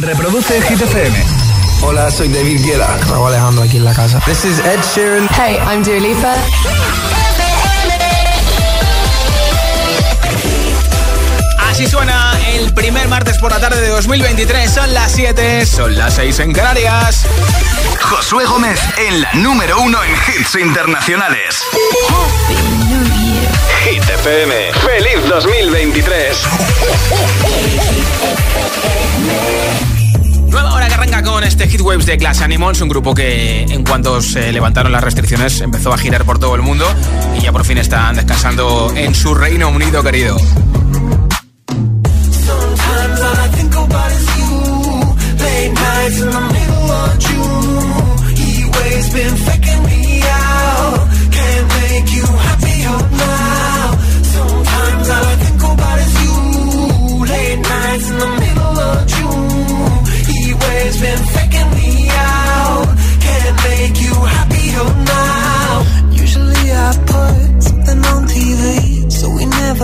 Reproduce Hit FM. Hola, soy David Guetta. Raúl Alejandro aquí en la casa. This is Ed Sheeran. Hey, I'm Dua Lipa. Así suena el primer martes por la tarde de 2023. Son las 7, son las 6 en Canarias. Josué Gómez en la número uno en hits internacionales. Hit FM. ¡Feliz 2023! Nueva hora que arranca con este Hit Waves de Glass Animals, un grupo que en cuanto se levantaron las restricciones empezó a girar por todo el mundo y ya por fin están descansando en su Reino Unido querido. been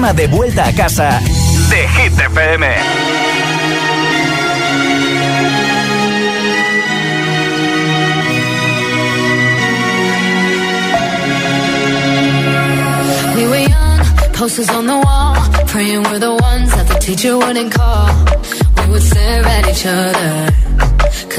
programa de vuelta a casa de Hit FM. We were young, posters on the wall, praying we're the ones that the teacher wouldn't call. We would stare at each other,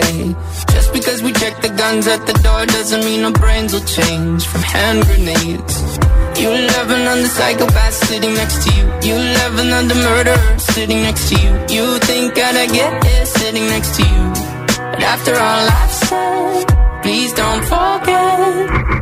Just because we check the guns at the door doesn't mean our brains will change from hand grenades. You love another psychopath sitting next to you. You love another murderer sitting next to you. You think I'd get here sitting next to you. But after all I've said, please don't forget.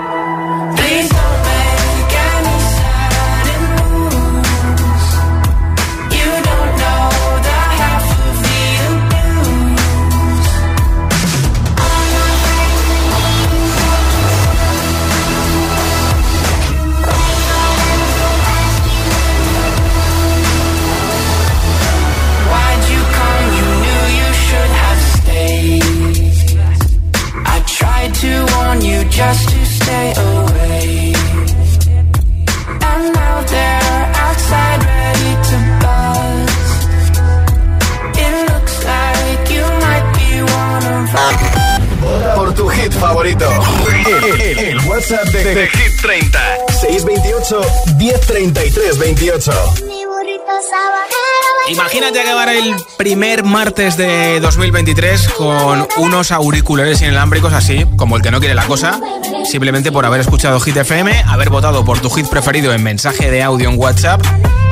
WhatsApp de, de Hit 30. 628 1033 28. Mi burrito sabanero. Imagínate acabar el primer martes de 2023 con unos auriculares inalámbricos así, como el que no quiere la cosa, simplemente por haber escuchado Hit FM, haber votado por tu hit preferido en mensaje de audio en WhatsApp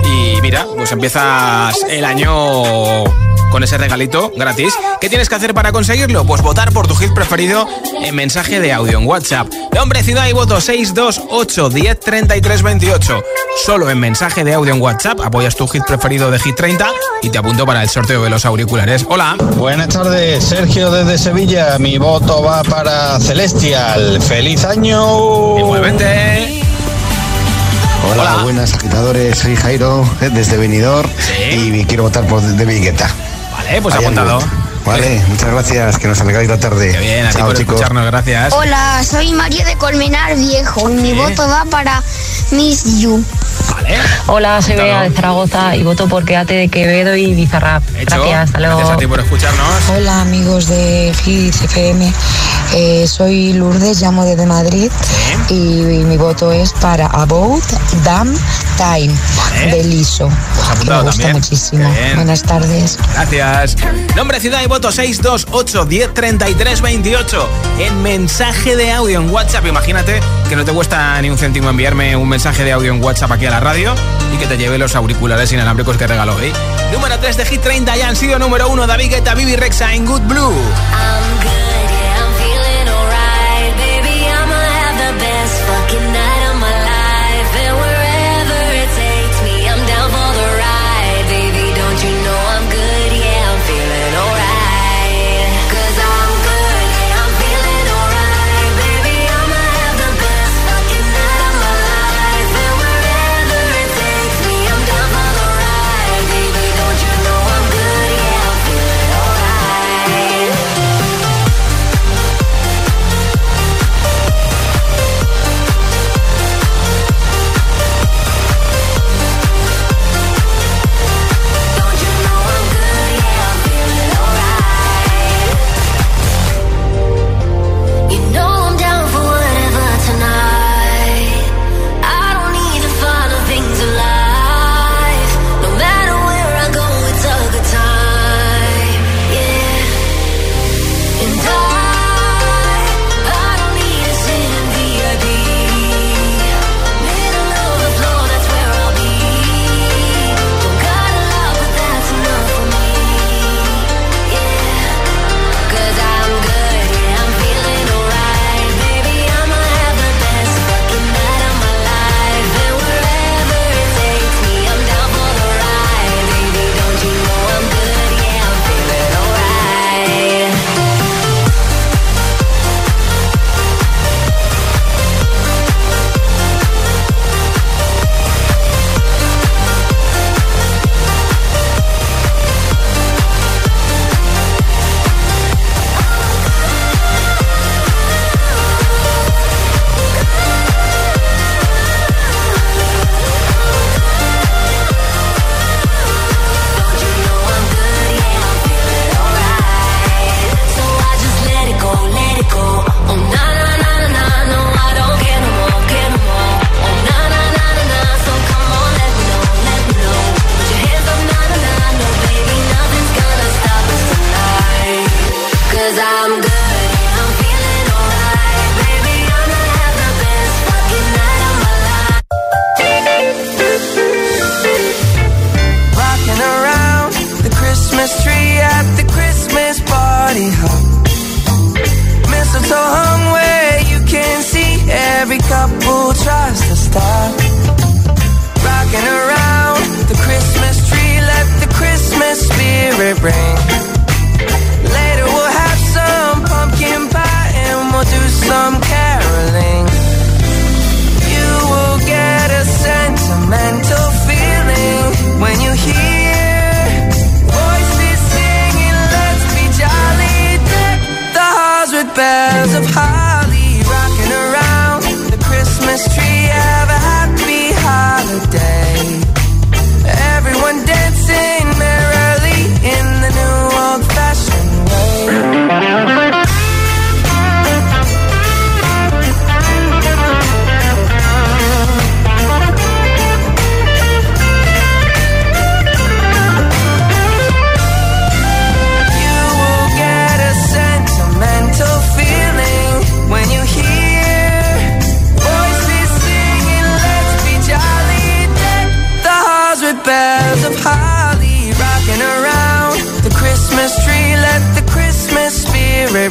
y mira, pues empiezas el año con ese regalito gratis. ¿Qué tienes que hacer para conseguirlo? Pues votar por tu hit preferido en mensaje de audio en WhatsApp. Nombre, ciudad y voto 628 10 33 28. Solo en mensaje de audio en WhatsApp apoyas tu hit preferido de Hit 30 y te apunto para el sorteo de los auriculares. Hola. Buenas tardes, Sergio desde Sevilla. Mi voto va para Celestial. ¡Feliz año! Igualmente. Hola, Hola. buenas agitadores, soy Jairo eh, desde Benidorm Sí. y quiero votar por de Vigueta. Vale, pues apuntado. Vale, muchas gracias, que nos alegráis la tarde. Qué bien, a ti Chao, por chicos. escucharnos, gracias. Hola, soy María de Colmenar Viejo y mi voto va para Miss You. Vale. Hola, soy. Bea de Zaragoza y voto por Quédate de Quevedo y Bizarrap. Hecho. Gracias, hasta luego. Gracias a ti por escucharnos. Hola amigos de Hits FM, Eh, soy Lourdes, llamo desde Madrid y, mi voto es para About Damn Time Vale. de Liso, que me gusta también. muchísimo. Buenas tardes. Gracias. Nombre, ciudad y voto 628 10 33 28. En mensaje de audio en WhatsApp. Imagínate que no te cuesta ni un céntimo enviarme un mensaje de audio en WhatsApp aquí a la radio y que te lleve los auriculares inalámbricos que regaló hoy. Número 3 de Hit 30 ya han sido número 1 David Guetta, Bibi Rexa en Good Blue. suena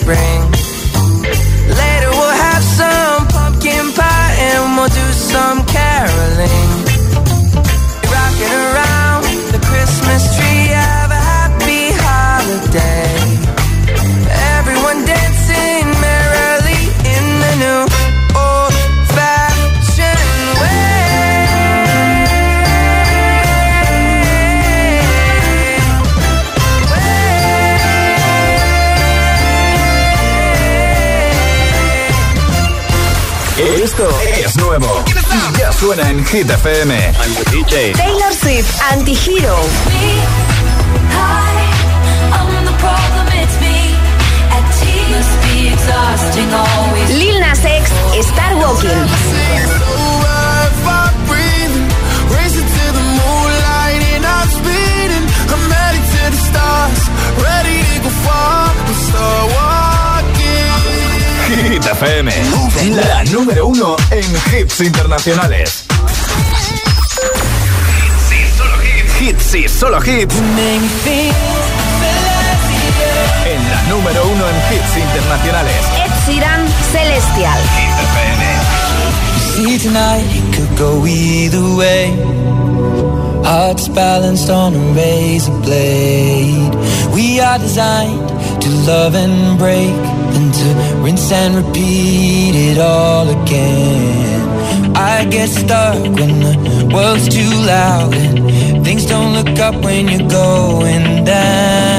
en Hit FM. Taylor Swift, Antihero. Lil Nas X, Star Walking. Hit FM, la número uno en hits internacionales. Y solo hits. En la número uno en hits internacionales. Ed Sheeran, Celestial. See tonight it could go either way. Hearts balanced on a razor blade. We are designed to love and break, and to rinse and repeat it all again. I get stuck when the world's too loud and things don't look up when you're going down.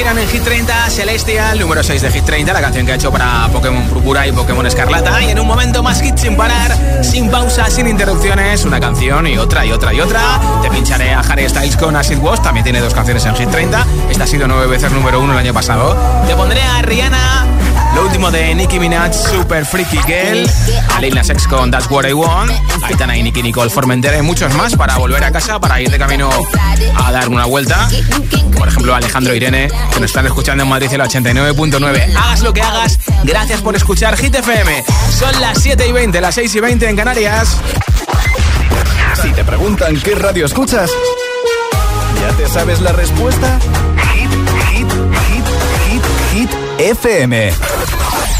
Sheeran en Hit 30, Celestial, número 6 de Hit 30, la canción que ha hecho para Pokémon Púrpura y Pokémon Escarlata. Y en un momento más hit sin parar, sin pausa, sin interrupciones, una canción y otra y otra y otra. Te pincharé a Harry Styles con Acid Wash, también tiene dos canciones en Hit 30. Esta ha sido nueve veces número uno el año pasado. Te pondré a Rihanna, lo último de Nicki Minaj, Super Freaky Girl, a Lil Nas X con That's What I Want, Aitana y Nicki Nicole Formentera y muchos más para volver a casa, para ir de camino a dar una vuelta. Por ejemplo, Alejandro Irene, que nos están escuchando en Madrid el 89.9. Hagas lo que hagas, gracias por escuchar Hit FM. Son las 7 y 20, las 6 y 20 en Canarias. Si te preguntan qué radio escuchas, ¿ya te sabes la respuesta? Hit, hit, hit, hit, hit, FM.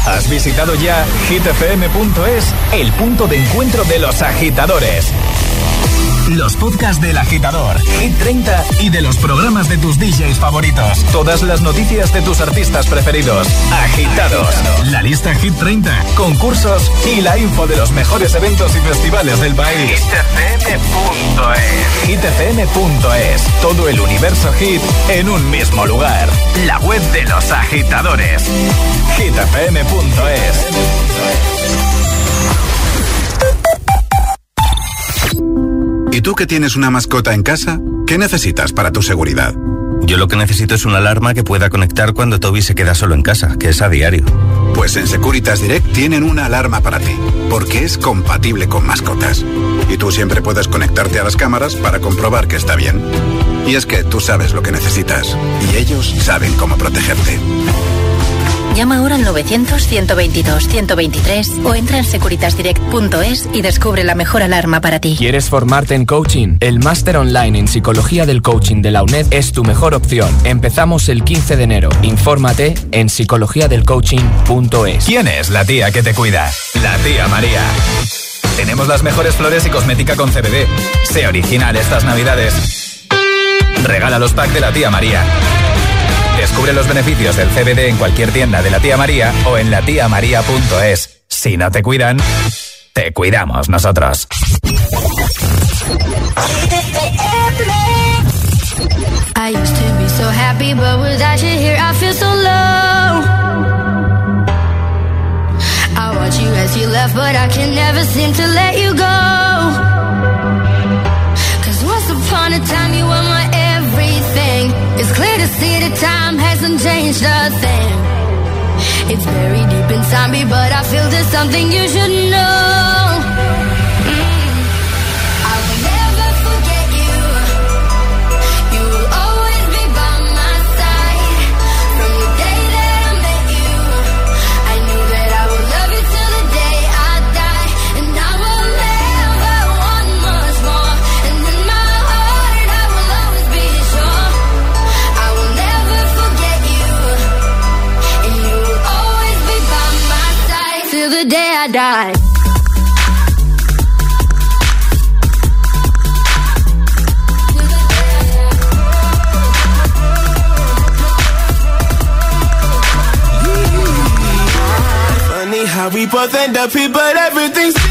¿Has visitado ya hitfm.es, el punto de encuentro de los agitadores? Los podcasts del agitador, Hit 30 y de los programas de tus DJs favoritos. Todas las noticias de tus artistas preferidos. Agitados. La lista Hit 30, concursos y la info de los mejores eventos y festivales del país. hitfm.es. hitfm.es. Todo el universo hit en un mismo lugar. La web de los agitadores. hitfm.es. ¿Y tú que tienes una mascota en casa? ¿Qué necesitas para tu seguridad? Yo lo que necesito es una alarma que pueda conectar cuando Toby se queda solo en casa, que es a diario. Pues en Securitas Direct tienen una alarma para ti, porque es compatible con mascotas. Y tú siempre puedes conectarte a las cámaras para comprobar que está bien. Y es que tú sabes lo que necesitas, y ellos saben cómo protegerte. Llama ahora al 900-122-123 o entra en securitasdirect.es y descubre la mejor alarma para ti. ¿Quieres formarte en coaching? El máster online en psicología del coaching de la UNED es tu mejor opción. Empezamos el 15 de enero. Infórmate en psicologiadelcoaching.es. ¿Quién es la tía que te cuida? La tía María. Tenemos las mejores flores y cosmética con CBD. Sé original estas navidades. Regala los packs de la tía María. Descubre los beneficios del CBD en cualquier tienda de la tía María o en latiamaría.es. Si no te cuidan, te cuidamos nosotros. I used to be so happy, but without you here, I feel so low. I watch you as you left, but I can never seem to let you go. Hasn't changed a thing. It's buried deep inside me, but I feel there's something you should know. Die. Funny how we both end up here, but everything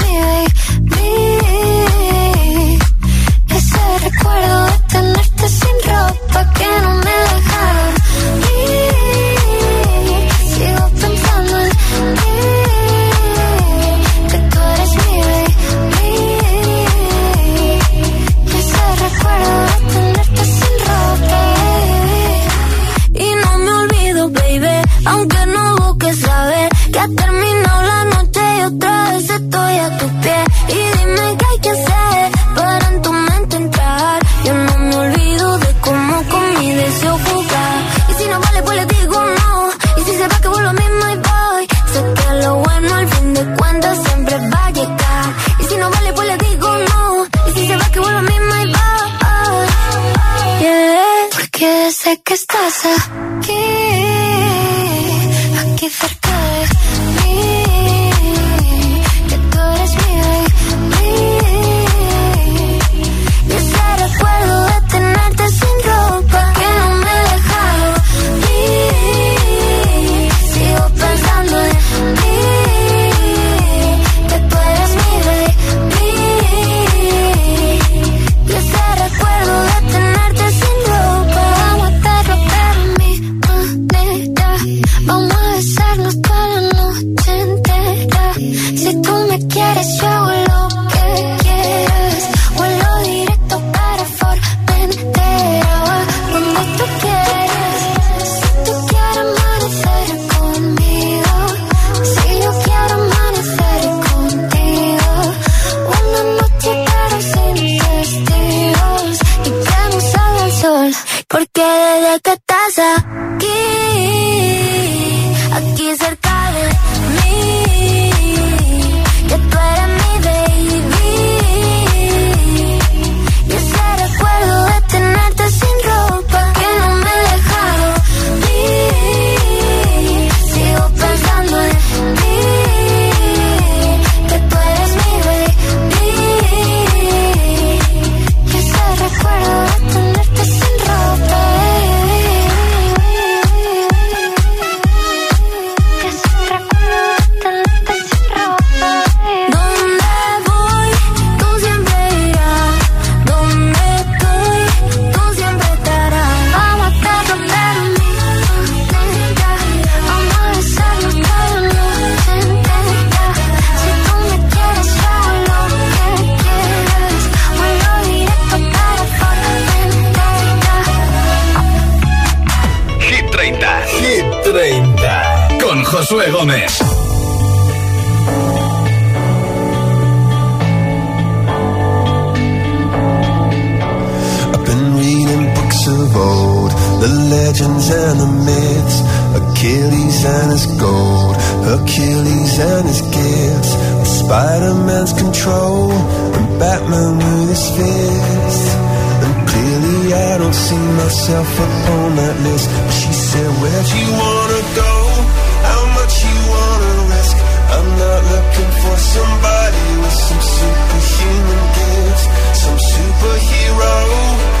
the legends and the myths, Achilles and his gold, Hercules and his gifts, Spider-Man's control, and Batman with his fist. And clearly I don't see myself upon that list. But she said, where'd you wanna go? How much you wanna risk? I'm not looking for somebody with some superhuman gifts, some superhero,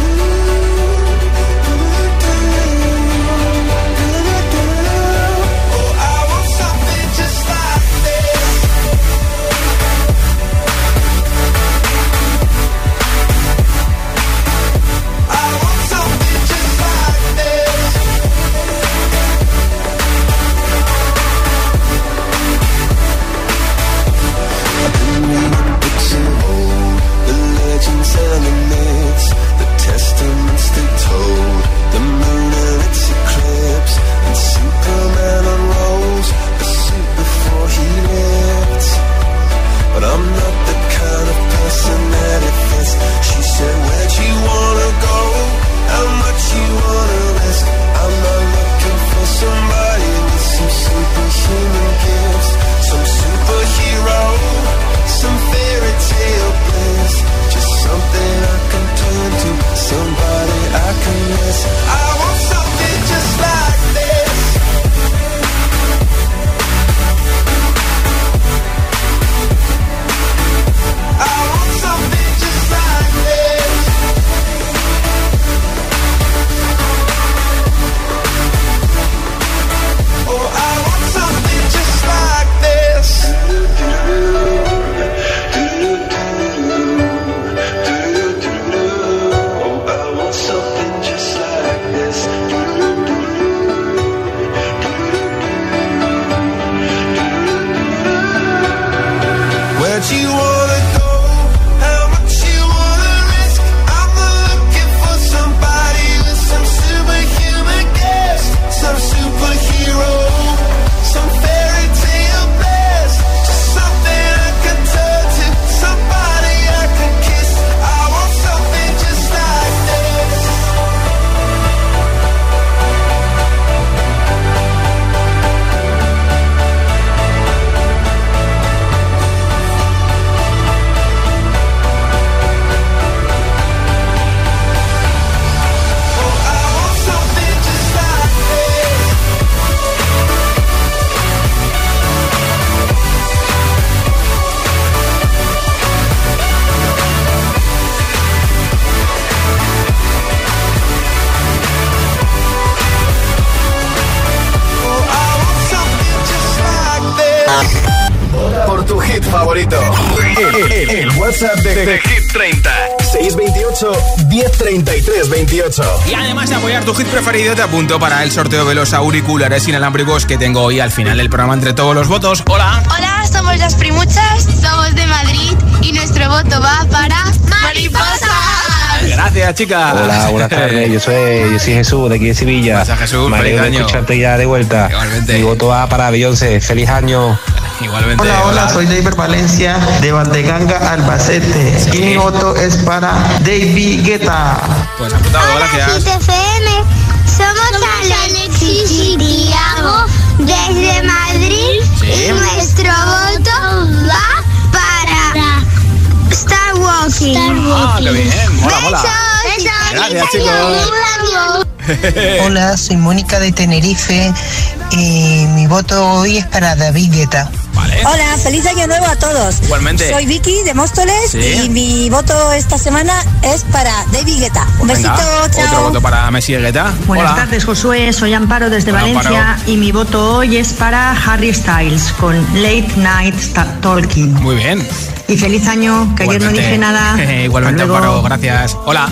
tu hit preferido, te apunto para el sorteo de los auriculares inalámbricos que tengo hoy al final del programa entre todos los votos. Hola. Hola, somos las primuchas, somos de Madrid y nuestro voto va para Mariposas. Gracias, chicas. Hola, buenas tardes. Yo soy, yo soy Jesús, de aquí de Sevilla. Jesús? Me alegro de año. escucharte ya de vuelta. Igualmente. Mi voto va para Beyoncé. Feliz año. Igualmente. Hola, hola, soy David Valencia de Valdeganga, Albacete. Y mi voto es para David Guetta. Pues apuntado, gracias. FM, somos Alexis y Tiago desde Madrid Sí. y nuestro voto va para Star Walking. Ah, qué bien. Mola, mola. Besos. Gracias, chicos. Hola, soy Mónica de Tenerife y mi voto hoy es para David Guetta. Vale. Hola, feliz año nuevo a todos. Igualmente. Soy Vicky de Móstoles Sí. y mi voto esta semana es para David Guetta. Un Pues besito, venga, chao. Otro voto para Messi Guetta. Buenas Hola. tardes, Josué. Soy Amparo desde Hola, Valencia Amparo. y mi voto hoy es para Harry Styles con Late Night Talking. Muy bien. Y feliz año, que ayer no Igualmente. dije nada. Igualmente, Hasta luego. Amparo, gracias. Hola.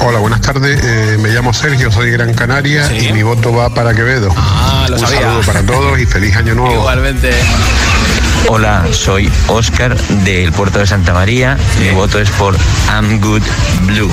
Hola, buenas tardes. Eh, me llamo Sergio, soy de Gran Canaria y mi voto va para Quevedo. Ah, lo Un sabía. saludo para todos y feliz año nuevo. Igualmente. Hola, soy Oscar del puerto de Santa María. Mi voto es por I'm Good Blue.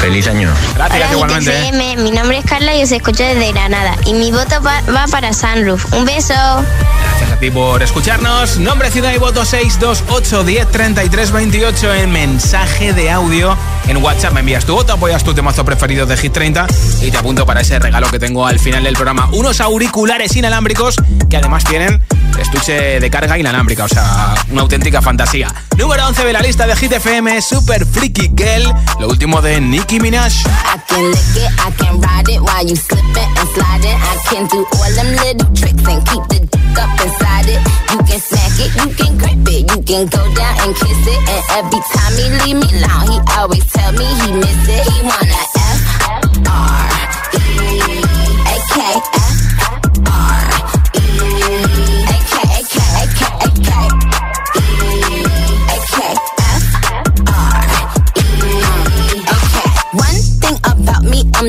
Feliz año. Gracias, Hola, Hit FM. Mi nombre es Carla y os escucho desde Granada. Y mi voto va, va para Sunroof. Un beso. Gracias a ti por escucharnos. Nombre, ciudad y voto 628 10 33 28 en mensaje de audio. En WhatsApp me envías tu voto, apoyas tu temazo preferido de Hit 30 y te apunto para ese regalo que tengo al final del programa. Unos auriculares inalámbricos que además tienen estuche de carga inalámbrica, o sea, una auténtica fantasía. Número 11 de la lista de Hit FM, Super Freaky Girl, lo último de Nicki Minaj.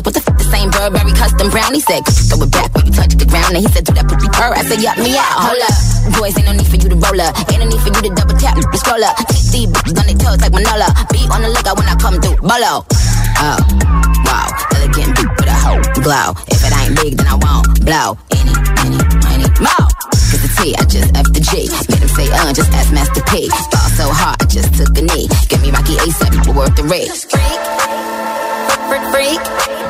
like what the fuck the same Burberry custom brown? He said, throw it back when you touch the ground. And he said, do that pussy purr. I said, yup me out. Hold up. Boys, ain't no need for you to roll up. Ain't no need for you to double tap. Just scroll up. These bitches on their toes like Manola. Be on the lookout when I come through. Bolo. Oh, wow. Elegant beat with a hoe glow. If it ain't big, then I won't blow. Any, any, any, more. Cause the T, I just F the G. Made him say, uh, just ask Master P. Fall so hard, I just took a knee. Get me Rocky ASAP, worth the risk. Freak, freak, freak.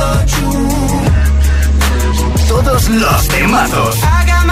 of June. Todos los temazos. I got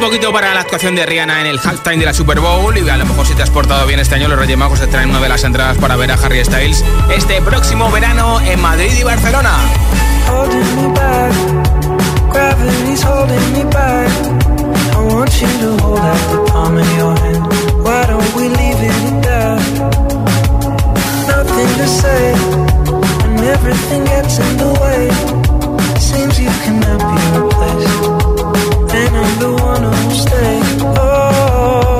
un poquito para la actuación de Rihanna en el halftime de la Super Bowl y a lo mejor si te has portado bien este año los Reyes Magos te traen una de las entradas para ver a Harry Styles este próximo verano en Madrid y Barcelona. Everything gets in the way. Seems you cannot be replaced. the one who stays. Oh.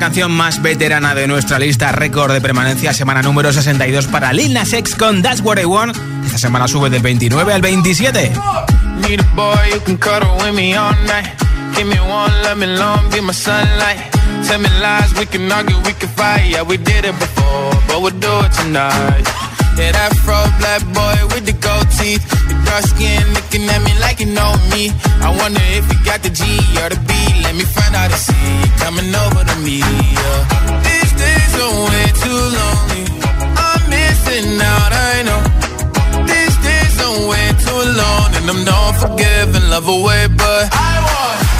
Canción más veterana de nuestra lista. Récord de permanencia, semana número 62 para Lil Nas X con That's What I Want. Esta semana sube del 29 al 27. Need a boy you can cuddle with me all night. Give me one, let me long, be my sunlight. Tell me lies, we can argue, we can fight. Yeah, we did it before, but we'll do it tonight. Yeah, that fro black boy with the gold teeth. Your dark skin looking at me like you know me. I wonder if got the G or the B. Let me find out and see you coming over to me. Yeah. These days are way too lonely. I'm missing out, I know. These days are way too alone, and I'm not forgiving, love away, but I want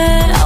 that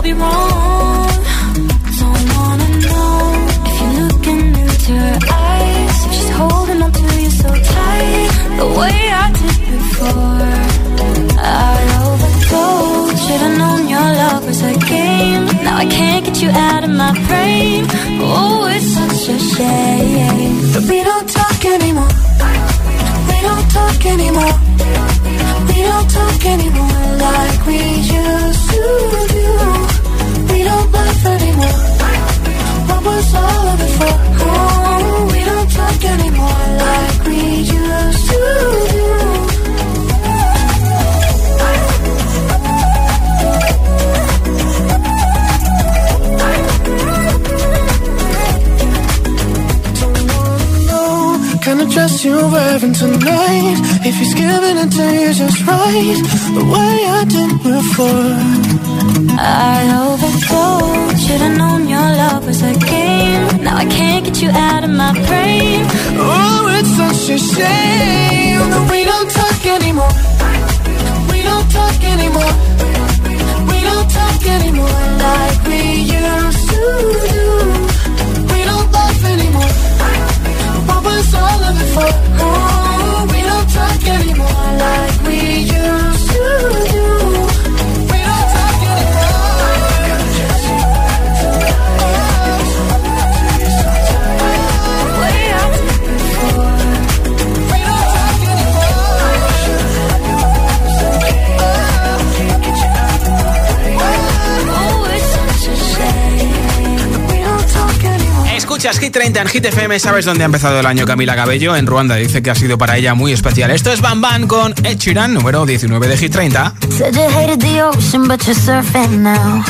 tonight. If he's giving it to you just right. The way I did before. I overflowed. Should've known your love was a game. Now I can't get you out of my brain. Oh, it's such a shame That we don't talk anymore. We don't talk anymore. We don't talk anymore Like we used to do. We don't laugh anymore. What was all of it for? Escuchas Hit 30 en Hit FM. ¿Sabes dónde ha empezado el año Camila Cabello? En Ruanda dice que ha sido para ella muy especial. Esto es Bam Bam con Ed Sheeran, número 19 de Hit 30. Said you hated the ocean, but you're surfing now.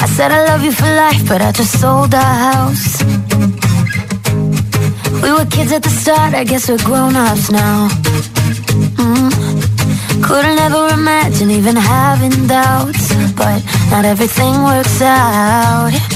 I said I love you for life, but I just sold our house. We were kids at the start, I guess we're grown-ups now. Mm. Couldn't ever imagine even having doubts, but not everything works out.